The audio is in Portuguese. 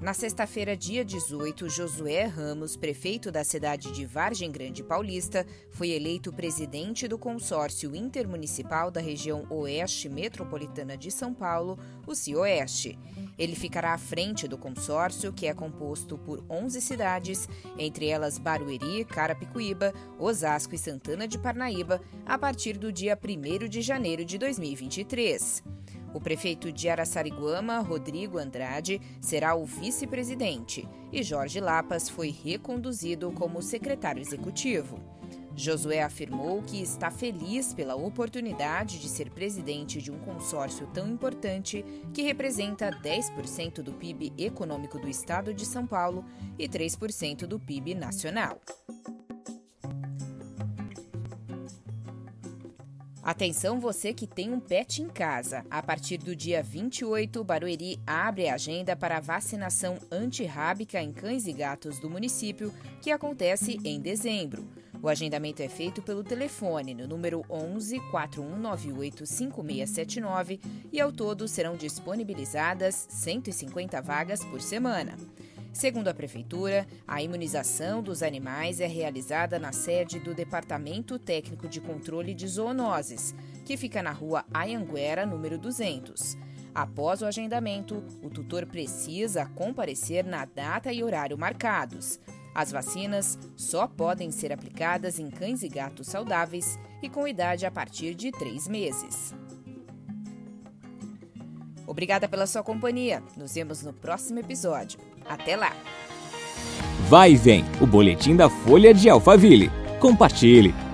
Na sexta-feira, dia 18, Josué Ramos, prefeito da cidade de Vargem Grande Paulista, foi eleito presidente do consórcio intermunicipal da região Oeste Metropolitana de São Paulo, o CIOeste. Ele ficará à frente do consórcio, que é composto por 11 cidades, entre elas Barueri, Carapicuíba, Osasco e Santana de Parnaíba, a partir do dia 1 de janeiro de 2023. O prefeito de Araçariguama, Rodrigo Andrade, será o vice-presidente e Jorge Lapas foi reconduzido como secretário executivo. Josué afirmou que está feliz pela oportunidade de ser presidente de um consórcio tão importante que representa 10% do PIB econômico do estado de São Paulo e 3% do PIB nacional. Atenção você que tem um pet em casa. A partir do dia 28, Barueri abre a agenda para a vacinação antirrábica em cães e gatos do município, que acontece em dezembro. O agendamento é feito pelo telefone no número 11 4198 5679 e ao todo serão disponibilizadas 150 vagas por semana. Segundo a Prefeitura, a imunização dos animais é realizada na sede do Departamento Técnico de Controle de Zoonoses, que fica na rua Ayanguera, número 200. Após o agendamento, o tutor precisa comparecer na data e horário marcados. As vacinas só podem ser aplicadas em cães e gatos saudáveis e com idade a partir de três meses. Obrigada pela sua companhia. Nos vemos no próximo episódio. Até lá! Vai vem, o boletim da Folha de Alphaville. Compartilhe!